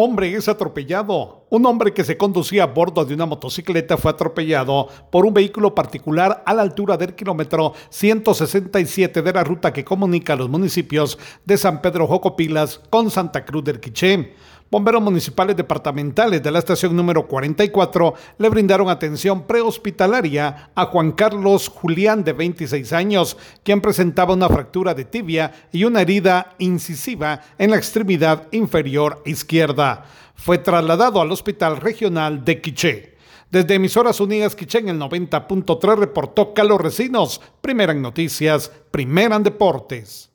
Hombre es atropellado. Un hombre que se conducía a bordo de una motocicleta fue atropellado por un vehículo particular a la altura del kilómetro 167 de la ruta que comunica los municipios de San Pedro Jocopilas con Santa Cruz del Quiché. Bomberos municipales departamentales de la estación número 44 le brindaron atención prehospitalaria a Juan Carlos Julián de 26 años, quien presentaba una fractura de tibia y una herida incisiva en la extremidad inferior izquierda. Fue trasladado al Hospital Regional de Quiché. Desde Emisoras Unidas Quiché en el 90.3 reportó Carlos Recinos, primera en noticias, primera en deportes.